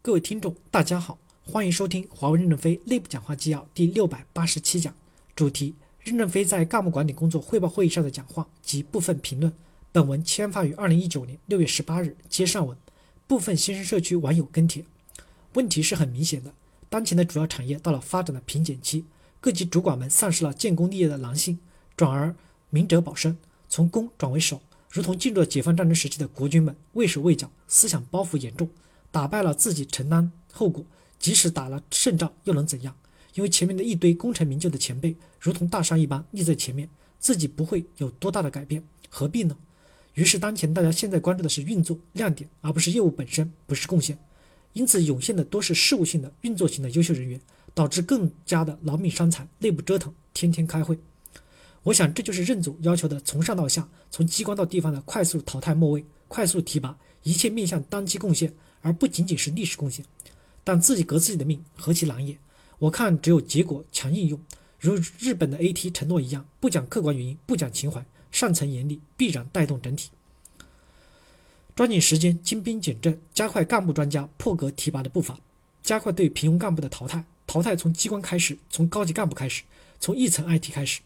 各位听众，大家好，欢迎收听华为任正非内部讲话纪要第六百八十七讲，主题：任正非在干部管理工作汇报会议上的讲话及部分评论。本文签发于二零一九年六月十八日，接上文。部分新生社区网友跟帖，问题是很明显的，当前的主要产业到了发展的瓶颈期，各级主管们丧失了建功立业的狼性，转而明哲保身，从攻转为守，如同进入了解放战争时期的国军们，畏手畏脚，思想包袱严重。打败了自己承担后果，即使打了胜仗又能怎样？因为前面的一堆功成名就的前辈如同大山一般立在前面，自己不会有多大的改变，何必呢？于是当前大家现在关注的是运作亮点，而不是业务本身，不是贡献。因此涌现的多是事务性的运作型的优秀人员，导致更加的劳命伤财，内部折腾，天天开会。我想这就是任总要求的从上到下，从机关到地方的快速淘汰末位，快速提拔，一切面向当期贡献。而不仅仅是历史贡献，但自己革自己的命，何其难也！我看只有结果强应用，如日本的 AT 承诺一样，不讲客观原因，不讲情怀，上层严厉，必然带动整体。抓紧时间精兵简政，加快干部专家破格提拔的步伐，加快对平庸干部的淘汰。淘汰从机关开始，从高级干部开始，从一层 IT 开始，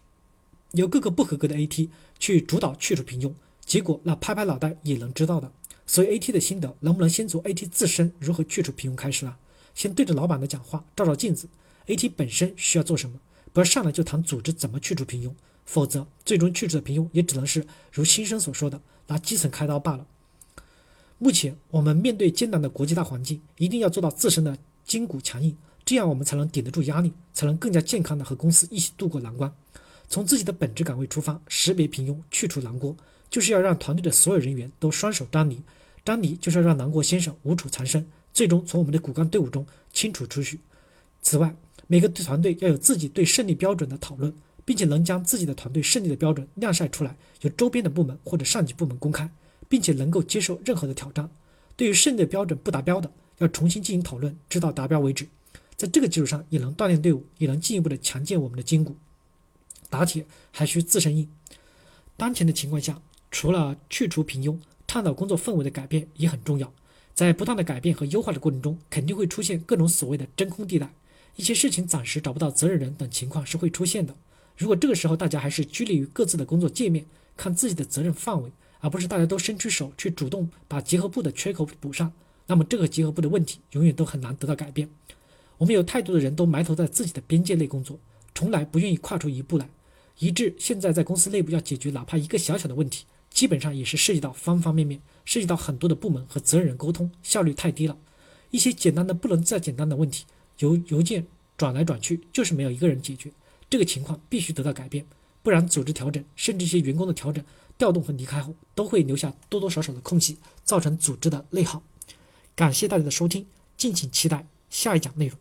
由各个不合格的 AT 去主导去除平庸，结果那拍拍脑袋也能知道的。所以，AT 的心得能不能先从 AT 自身如何去除平庸开始呢？先对着老板的讲话，照照镜子。AT 本身需要做什么？不要上来就谈组织怎么去除平庸，否则最终去除的平庸也只能是如新生所说的拿基层开刀罢了。目前我们面对艰难的国际大环境，一定要做到自身的筋骨强硬，这样我们才能顶得住压力，才能更加健康的和公司一起度过难关。从自己的本职岗位出发，识别平庸，去除难锅。就是要让团队的所有人员都双手张离，张离就是要让南国先生无处藏身，最终从我们的骨干队伍中清除出去。此外，每个团队要有自己对胜利标准的讨论，并且能将自己的团队胜利的标准晾晒出来，由周边的部门或者上级部门公开，并且能够接受任何的挑战。对于胜利的标准不达标的，要重新进行讨论，直到达标为止。在这个基础上，也能锻炼队伍，也能进一步的强健我们的筋骨。打铁还需自身硬。当前的情况下。除了去除平庸，探讨工作氛围的改变也很重要。在不断的改变和优化的过程中，肯定会出现各种所谓的真空地带，一些事情暂时找不到责任人等情况是会出现的。如果这个时候大家还是拘泥于各自的工作界面，看自己的责任范围，而不是大家都伸出手去主动把结合部的缺口补上，那么这个结合部的问题永远都很难得到改变。我们有太多的人都埋头在自己的边界内工作，从来不愿意跨出一步来，以致现在在公司内部要解决哪怕一个小小的问题。基本上也是涉及到方方面面，涉及到很多的部门和责任人沟通效率太低了。一些简单的不能再简单的问题，由邮件转来转去就是没有一个人解决。这个情况必须得到改变，不然组织调整，甚至一些员工的调整、调动和离开后，都会留下多多少少的空隙，造成组织的内耗。感谢大家的收听，敬请期待下一讲内容。